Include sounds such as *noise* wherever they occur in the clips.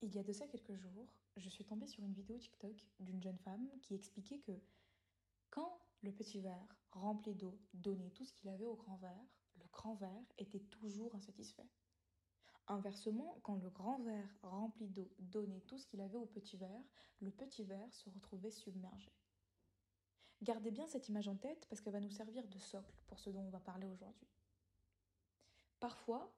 Il y a de ça quelques jours, je suis tombée sur une vidéo TikTok d'une jeune femme qui expliquait que quand le petit verre rempli d'eau donnait tout ce qu'il avait au grand verre, le grand verre était toujours insatisfait. Inversement, quand le grand verre rempli d'eau donnait tout ce qu'il avait au petit verre, le petit verre se retrouvait submergé. Gardez bien cette image en tête parce qu'elle va nous servir de socle pour ce dont on va parler aujourd'hui. Parfois,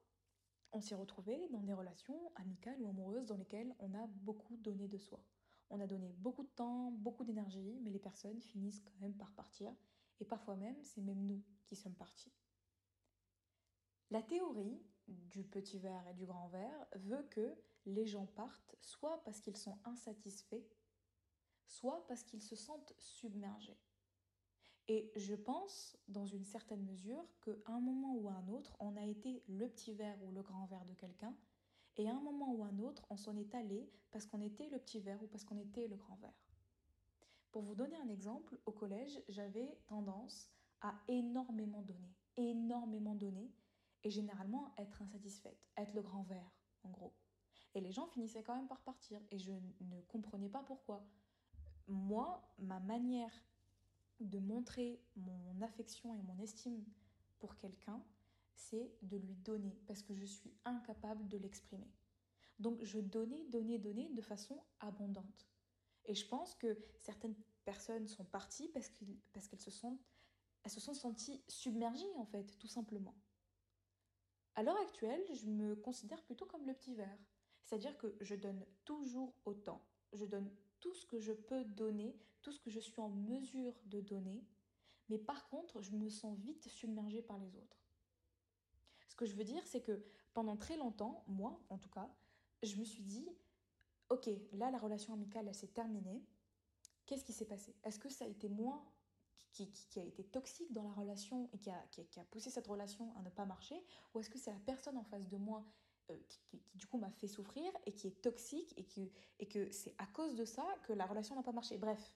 on s'est retrouvé dans des relations amicales ou amoureuses dans lesquelles on a beaucoup donné de soi. On a donné beaucoup de temps, beaucoup d'énergie, mais les personnes finissent quand même par partir. Et parfois même, c'est même nous qui sommes partis. La théorie du petit verre et du grand verre veut que les gens partent soit parce qu'ils sont insatisfaits, soit parce qu'ils se sentent submergés. Et je pense, dans une certaine mesure, qu'à un moment ou à un autre, on a été le petit verre ou le grand verre de quelqu'un, et à un moment ou à un autre, on s'en est allé parce qu'on était le petit verre ou parce qu'on était le grand verre. Pour vous donner un exemple, au collège, j'avais tendance à énormément donner, énormément donner, et généralement être insatisfaite, être le grand verre, en gros. Et les gens finissaient quand même par partir, et je ne comprenais pas pourquoi. Moi, ma manière de montrer mon affection et mon estime pour quelqu'un, c'est de lui donner, parce que je suis incapable de l'exprimer. Donc je donnais, donnais, donnais de façon abondante. Et je pense que certaines personnes sont parties parce qu'elles se, sont, se sont senties submergées, en fait, tout simplement. À l'heure actuelle, je me considère plutôt comme le petit verre. C'est-à-dire que je donne toujours autant. Je donne tout ce que je peux donner, tout ce que je suis en mesure de donner, mais par contre, je me sens vite submergée par les autres. Ce que je veux dire, c'est que pendant très longtemps, moi en tout cas, je me suis dit, ok, là la relation amicale, elle s'est terminée. Qu'est-ce qui s'est passé? Est-ce que ça a été moi qui, a été toxique dans la relation et qui a poussé cette relation à ne pas marcher? Ou est-ce que c'est la personne en face de moi euh, qui, du coup m'a fait souffrir et qui est toxique et, qui, et que c'est à cause de ça que la relation n'a pas marché. Bref,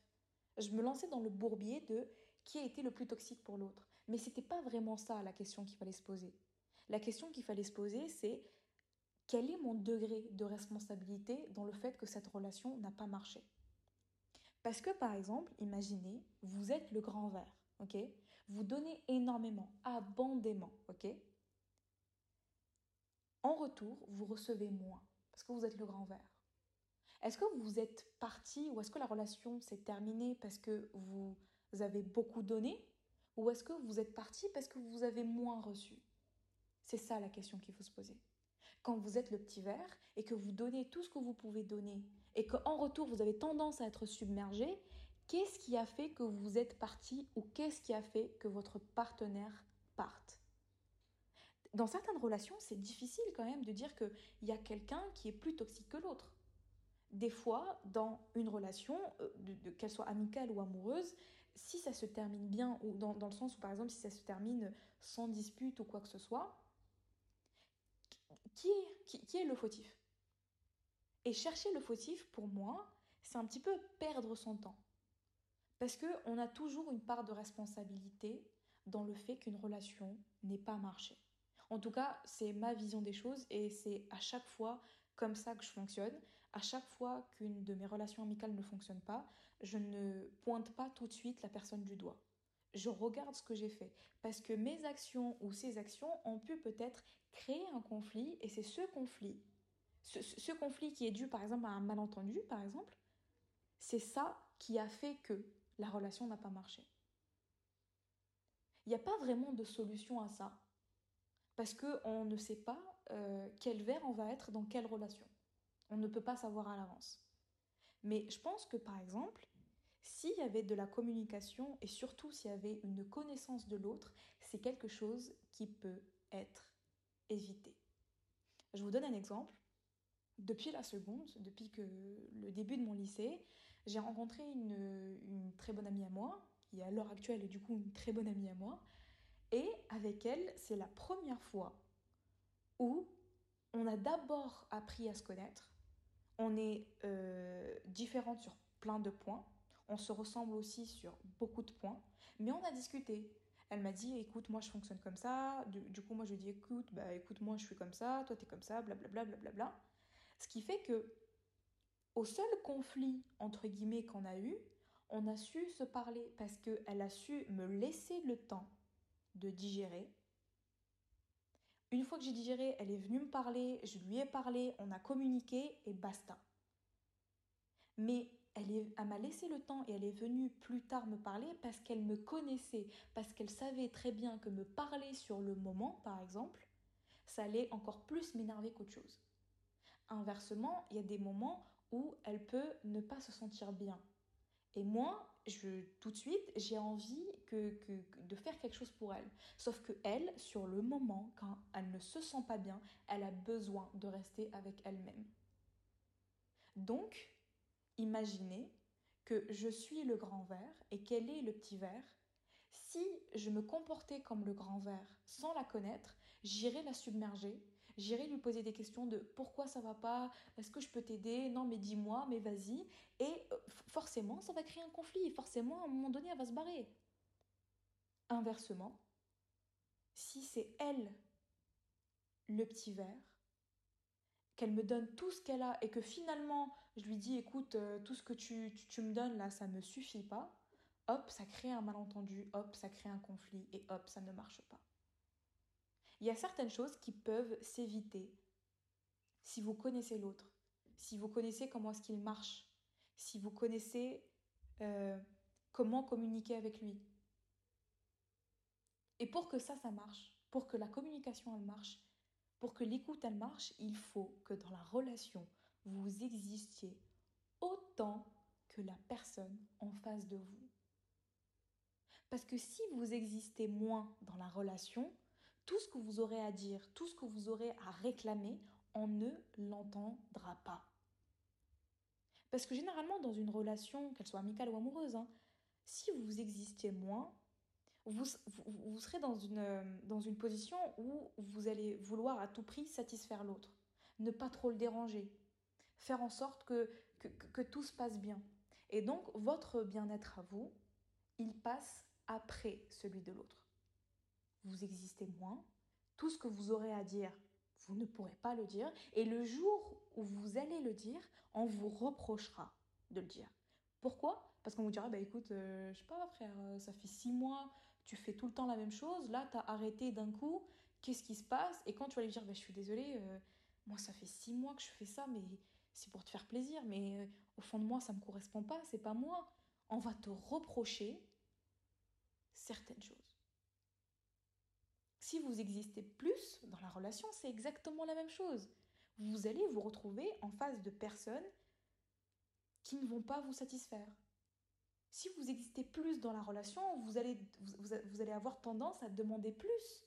je me lançais dans le bourbier de qui a été le plus toxique pour l'autre. Mais c'était pas vraiment ça la question qu'il fallait se poser. La question qu'il fallait se poser, c'est quel est mon degré de responsabilité dans le fait que cette relation n'a pas marché? Parce que par exemple, imaginez, vous êtes le grand verre, ok? Vous donnez énormément, abondamment, ok? En retour, vous recevez moins parce que vous êtes le grand verre. Est-ce que vous êtes parti ou est-ce que la relation s'est terminée parce que vous avez beaucoup donné ou est-ce que vous êtes parti parce que vous avez moins reçu? C'est ça la question qu'il faut se poser. Quand vous êtes le petit verre et que vous donnez tout ce que vous pouvez donner et qu'en retour vous avez tendance à être submergé, qu'est-ce qui a fait que vous êtes parti ou qu'est-ce qui a fait que votre partenaire parte? Dans certaines relations, c'est difficile quand même de dire qu'il y a quelqu'un qui est plus toxique que l'autre. Des fois, dans une relation, euh, qu'elle soit amicale ou amoureuse, si ça se termine bien, ou dans, le sens où par exemple si ça se termine sans dispute ou quoi que ce soit, qui est, qui est le fautif? Et chercher le fautif, pour moi, c'est un petit peu perdre son temps. Parce qu'on a toujours une part de responsabilité dans le fait qu'une relation n'ait pas marché. En tout cas, c'est ma vision des choses et c'est à chaque fois comme ça que je fonctionne. À chaque fois qu'une de mes relations amicales ne fonctionne pas, je ne pointe pas tout de suite la personne du doigt. Je regarde ce que j'ai fait parce que mes actions ou ces actions ont pu peut-être créer un conflit et c'est ce conflit, ce, conflit qui est dû par exemple à un malentendu par exemple, c'est ça qui a fait que la relation n'a pas marché. Il n'y a pas vraiment de solution à ça parce qu'on ne sait pas euh, quel verre on va être dans quelle relation. On ne peut pas savoir à l'avance. Mais je pense que par exemple, s'il y avait de la communication et surtout s'il y avait une connaissance de l'autre, c'est quelque chose qui peut être évité. Je vous donne un exemple. Depuis la seconde, depuis que le début de mon lycée, j'ai rencontré une, une, très bonne amie à moi, qui à l'heure actuelle est du coup une très bonne amie à moi, et avec elle, c'est la première fois où on a d'abord appris à se connaître. On est euh, différentes sur plein de points. On se ressemble aussi sur beaucoup de points. Mais on a discuté. Elle m'a dit, écoute, moi je fonctionne comme ça. Du, coup, moi je dit, écoute, bah écoute, moi je suis comme ça, toi t'es comme ça, blablabla, blablabla. Ce qui fait que Au seul conflit, entre guillemets, qu'on a eu, on a su se parler parce qu'elle a su me laisser le temps de digérer. Une fois que j'ai digéré, elle est venue me parler, je lui ai parlé, on a communiqué et basta. Mais elle, m'a laissé le temps et elle est venue plus tard me parler parce qu'elle me connaissait, parce qu'elle savait très bien que me parler sur le moment, par exemple, ça allait encore plus m'énerver qu'autre chose. Inversement, il y a des moments où elle peut ne pas se sentir bien. Et moi, tout de suite, j'ai envie de faire quelque chose pour elle. Sauf que elle, sur le moment, quand elle ne se sent pas bien, elle a besoin de rester avec elle-même. Donc, Imaginez que je suis le grand verre et qu'elle est le petit verre. Si je me comportais comme le grand verre sans la connaître, j'irais la submerger, j'irais lui poser des questions de pourquoi ça va pas, est-ce que je peux t'aider, non mais dis-moi, mais vas-y. Et euh, forcément, ça va créer un conflit, forcément, à un moment donné, elle va se barrer. Inversement, si c'est elle le petit verre, qu'elle me donne tout ce qu'elle a et que finalement je lui dis écoute euh, tout ce que tu, tu, me donnes là ça me suffit pas hop ça crée un malentendu hop ça crée un conflit et hop ça ne marche pas il y a certaines choses qui peuvent s'éviter si vous connaissez l'autre si vous connaissez comment est-ce qu'il marche si vous connaissez euh, comment communiquer avec lui et pour que ça ça marche pour que la communication elle marche pour que l'écoute elle marche, il faut que dans la relation, vous existiez autant que la personne en face de vous. Parce que si vous existez moins dans la relation, tout ce que vous aurez à dire, tout ce que vous aurez à réclamer, on ne l'entendra pas. Parce que généralement, dans une relation, qu'elle soit amicale ou amoureuse, hein, si vous existiez moins, vous, serez dans une, euh, dans une position où vous allez vouloir à tout prix satisfaire l'autre, ne pas trop le déranger, faire en sorte que, que tout se passe bien. Et donc, votre bien-être à vous, il passe après celui de l'autre. Vous existez moins, tout ce que vous aurez à dire, vous ne pourrez pas le dire, et le jour où vous allez le dire, on vous reprochera de le dire. Pourquoi? Parce qu'on vous dira, bah écoute, euh, je sais pas frère, euh, ça fait six mois tu fais tout le temps la même chose, là, tu as arrêté d'un coup, qu'est-ce qui se passe? Et quand tu vas lui dire, bah, je suis désolée, euh, moi, ça fait six mois que je fais ça, mais c'est pour te faire plaisir, mais au fond de moi, ça ne me correspond pas, c'est pas moi. On va te reprocher certaines choses. Si vous existez plus dans la relation, c'est exactement la même chose. Vous allez vous retrouver en face de personnes qui ne vont pas vous satisfaire si vous existez plus dans la relation, vous allez, avoir tendance à demander plus.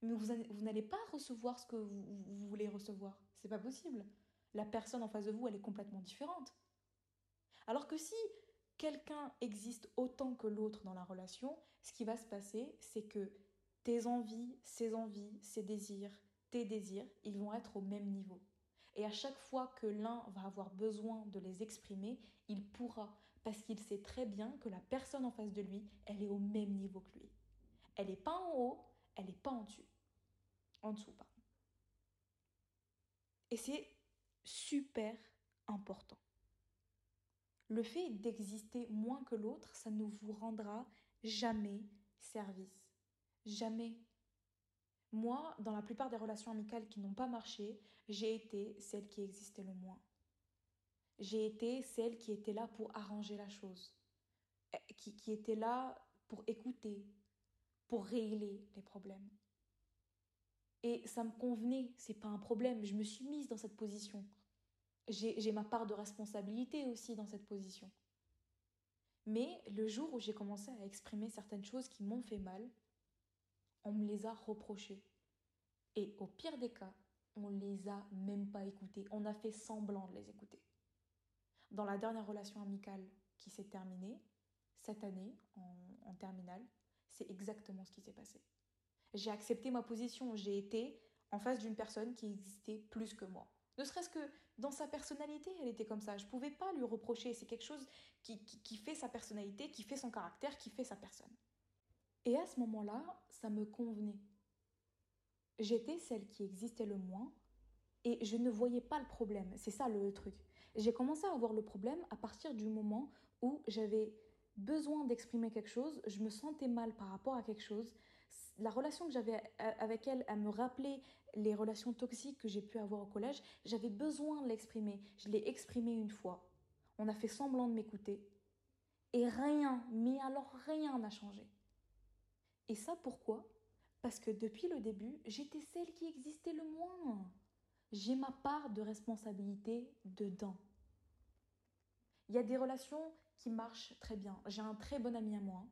Mais vous, vous n'allez pas recevoir ce que vous, vous voulez recevoir. C'est pas possible. La personne en face de vous, elle est complètement différente. Alors que si quelqu'un existe autant que l'autre dans la relation, ce qui va se passer, c'est que tes envies, ses envies, ses désirs, tes désirs, ils vont être au même niveau. Et à chaque fois que l'un va avoir besoin de les exprimer, il pourra, parce qu'il sait très bien que la personne en face de lui, elle est au même niveau que lui. Elle n'est pas en haut, elle n'est pas en dessous. En dessous, pardon. Et c'est super important. Le fait d'exister moins que l'autre, ça ne vous rendra jamais service. Jamais. Moi, dans la plupart des relations amicales qui n'ont pas marché, j'ai été celle qui existait le moins. J'ai été celle qui était là pour arranger la chose, qui, qui était là pour écouter, pour régler les problèmes. Et ça me convenait, c'est pas un problème, je me suis mise dans cette position. J'ai ma part de responsabilité aussi dans cette position. Mais le jour où j'ai commencé à exprimer certaines choses qui m'ont fait mal, on me les a reprochées. Et au pire des cas, on les a même pas écoutées. On a fait semblant de les écouter. Dans la dernière relation amicale qui s'est terminée, cette année, en, terminale, c'est exactement ce qui s'est passé. J'ai accepté ma position, j'ai été en face d'une personne qui existait plus que moi. Ne serait-ce que dans sa personnalité, elle était comme ça. Je ne pouvais pas lui reprocher. C'est quelque chose qui fait sa personnalité, qui fait son caractère, qui fait sa personne. Et à ce moment-là, ça me convenait. J'étais celle qui existait le moins et je ne voyais pas le problème. C'est ça le truc. J'ai commencé à avoir le problème à partir du moment où j'avais besoin d'exprimer quelque chose, je me sentais mal par rapport à quelque chose. La relation que j'avais avec elle, elle me rappelait les relations toxiques que j'ai pu avoir au collège. J'avais besoin de l'exprimer. Je l'ai exprimé une fois. On a fait semblant de m'écouter. Et rien, mais alors rien n'a changé. Et ça pourquoi? Parce que depuis le début, j'étais celle qui existait le moins. J'ai ma part de responsabilité dedans. Il y a des relations qui marchent très bien. J'ai un très bon ami à moi.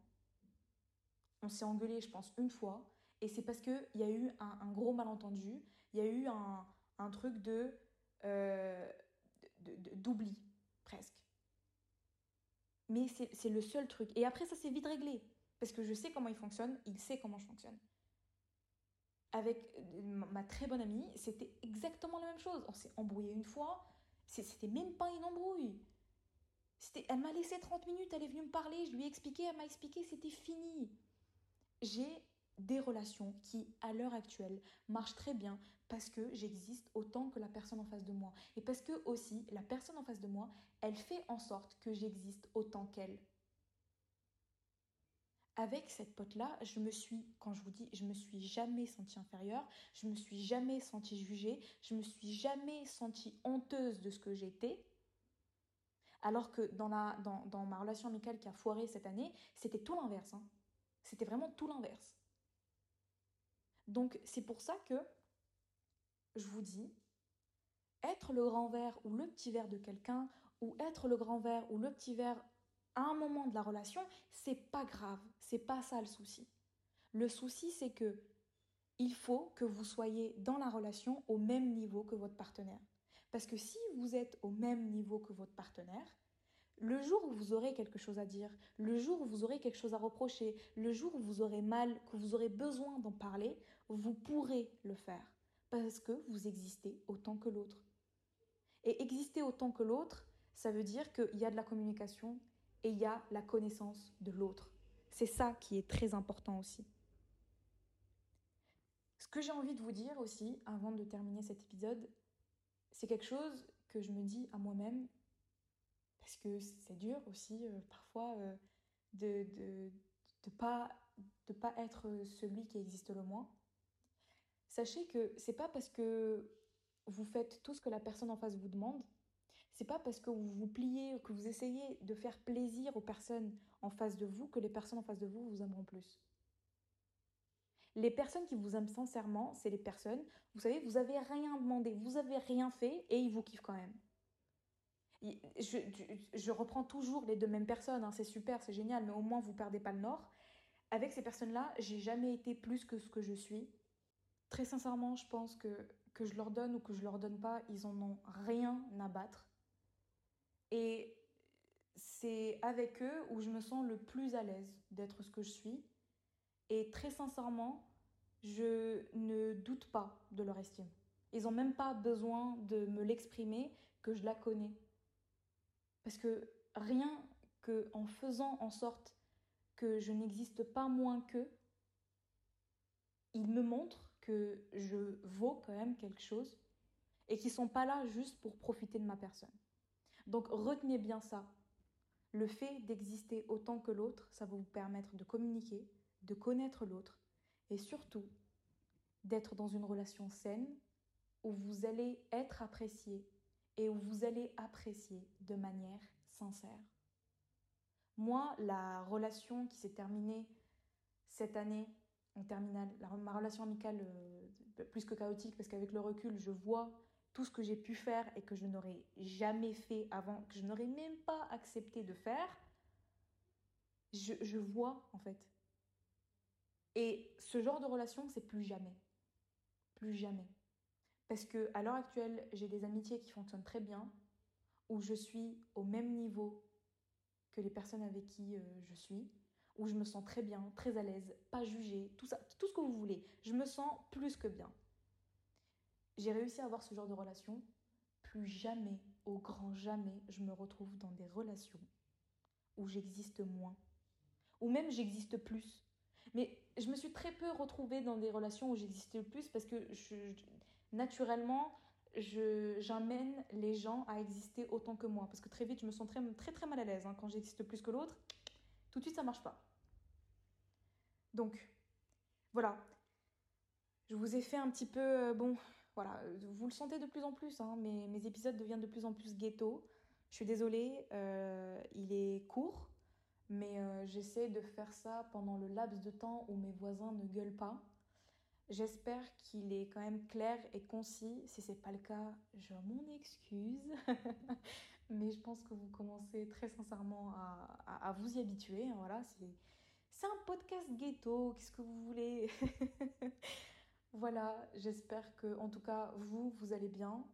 On s'est engueulé, je pense, une fois. Et c'est parce qu'il y a eu un, gros malentendu. Il y a eu un, truc de euh, d'oubli, presque. Mais c'est le seul truc. Et après, ça s'est vite réglé. Parce que je sais comment il fonctionne, il sait comment je fonctionne. Avec ma très bonne amie, c'était exactement la même chose. On s'est embrouillé une fois, c'était même pas une embrouille. Elle m'a laissé 30 minutes, elle est venue me parler, je lui ai expliqué, elle m'a expliqué, c'était fini. J'ai des relations qui, à l'heure actuelle, marchent très bien parce que j'existe autant que la personne en face de moi. Et parce que aussi, la personne en face de moi, elle fait en sorte que j'existe autant qu'elle. Avec cette pote-là, je me suis, quand je vous dis, je me suis jamais sentie inférieure, je me suis jamais sentie jugée, je me suis jamais sentie honteuse de ce que j'étais. Alors que dans, ma relation amicale qui a foiré cette année, c'était tout l'inverse. Hein. C'était vraiment tout l'inverse. Donc c'est pour ça que je vous dis, être le grand verre ou le petit verre de quelqu'un, ou être le grand verre ou le petit verre à un moment de la relation, c'est pas grave, c'est pas ça le souci. Le souci c'est que il faut que vous soyez dans la relation au même niveau que votre partenaire. Parce que si vous êtes au même niveau que votre partenaire, le jour où vous aurez quelque chose à dire, le jour où vous aurez quelque chose à reprocher, le jour où vous aurez mal, que vous aurez besoin d'en parler, vous pourrez le faire. Parce que vous existez autant que l'autre. Et exister autant que l'autre, ça veut dire qu'il y a de la communication et il y a la connaissance de l'autre. C'est ça qui est très important aussi. Ce que j'ai envie de vous dire aussi, avant de terminer cet épisode, c'est quelque chose que je me dis à moi-même parce que c'est dur aussi euh, parfois euh, de ne de, pas, de pas être celui qui existe le moins. Sachez que c'est pas parce que vous faites tout ce que la personne en face vous demande, c'est pas parce que vous vous pliez, que vous essayez de faire plaisir aux personnes en face de vous que les personnes en face de vous vous aimeront plus. Les personnes qui vous aiment sincèrement, c'est les personnes, vous savez, vous avez rien demandé, vous avez rien fait et ils vous kiffent quand même. Je, reprends toujours les deux mêmes personnes, hein, c'est super, c'est génial, mais au moins vous perdez pas le nord. Avec ces personnes-là, j'ai jamais été plus que ce que je suis. Très sincèrement, je pense que que je leur donne ou que je leur donne pas, ils en ont rien à battre. Et c'est avec eux où je me sens le plus à l'aise d'être ce que je suis. Et très sincèrement, je ne doute pas de leur estime. Ils n'ont même pas besoin de me l'exprimer que je la connais. Parce que rien que en faisant en sorte que je n'existe pas moins qu'eux, ils me montrent que je vaux quand même quelque chose et qu'ils sont pas là juste pour profiter de ma personne. Donc retenez bien ça. Le fait d'exister autant que l'autre, ça va vous permettre de communiquer, de connaître l'autre et surtout d'être dans une relation saine où vous allez être apprécié et où vous allez apprécier de manière sincère. Moi, la relation qui s'est terminée cette année en terminale, ma relation amicale euh, plus que chaotique parce qu'avec le recul, je vois tout ce que j'ai pu faire et que je n'aurais jamais fait avant, que je n'aurais même pas accepté de faire, je, vois en fait. Et ce genre de relation, c'est plus jamais. Plus jamais. Parce que à l'heure actuelle, j'ai des amitiés qui fonctionnent très bien, où je suis au même niveau que les personnes avec qui euh, je suis, où je me sens très bien, très à l'aise, pas jugée, tout ça, tout ce que vous voulez. Je me sens plus que bien. J'ai réussi à avoir ce genre de relation. Plus jamais, au grand jamais, je me retrouve dans des relations où j'existe moins, ou même j'existe plus. Mais je me suis très peu retrouvée dans des relations où j'existe plus parce que naturellement, j'amène les gens à exister autant que moi. Parce que très vite, je me sens très très, très mal à l'aise. Hein. Quand j'existe plus que l'autre, tout de suite, ça marche pas. Donc, voilà. Je vous ai fait un petit peu... Euh, bon, voilà. Vous le sentez de plus en plus. Hein, mes, épisodes deviennent de plus en plus ghetto. Je suis désolée. Euh, il est court. Mais euh, j'essaie de faire ça pendant le laps de temps où mes voisins ne gueulent pas. J'espère qu'il est quand même clair et concis. Si c'est pas le cas, je m'en excuse. *laughs* Mais je pense que vous commencez très sincèrement à, à, vous y habituer. Voilà, c'est un podcast ghetto. Qu'est-ce que vous voulez? *laughs* Voilà, j'espère que, en tout cas, vous, vous allez bien.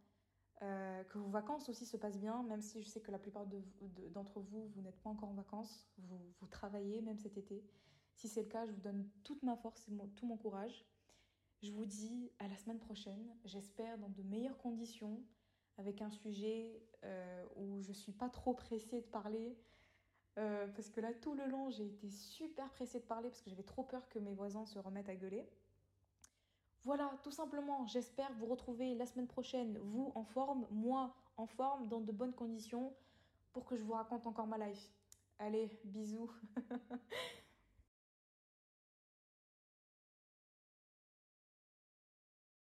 Euh, que vos vacances aussi se passent bien, même si je sais que la plupart d'entre vous, vous n'êtes pas encore en vacances, vous, travaillez même cet été. Si c'est le cas, je vous donne toute ma force et tout mon courage. Je vous dis à la semaine prochaine, j'espère dans de meilleures conditions, avec un sujet euh, où je suis pas trop pressée de parler. Euh, parce que là, tout le long, j'ai été super pressée de parler parce que j'avais trop peur que mes voisins se remettent à gueuler. Voilà, tout simplement, j'espère vous retrouver la semaine prochaine, vous en forme, moi en forme, dans de bonnes conditions, pour que je vous raconte encore ma life. Allez, bisous *laughs*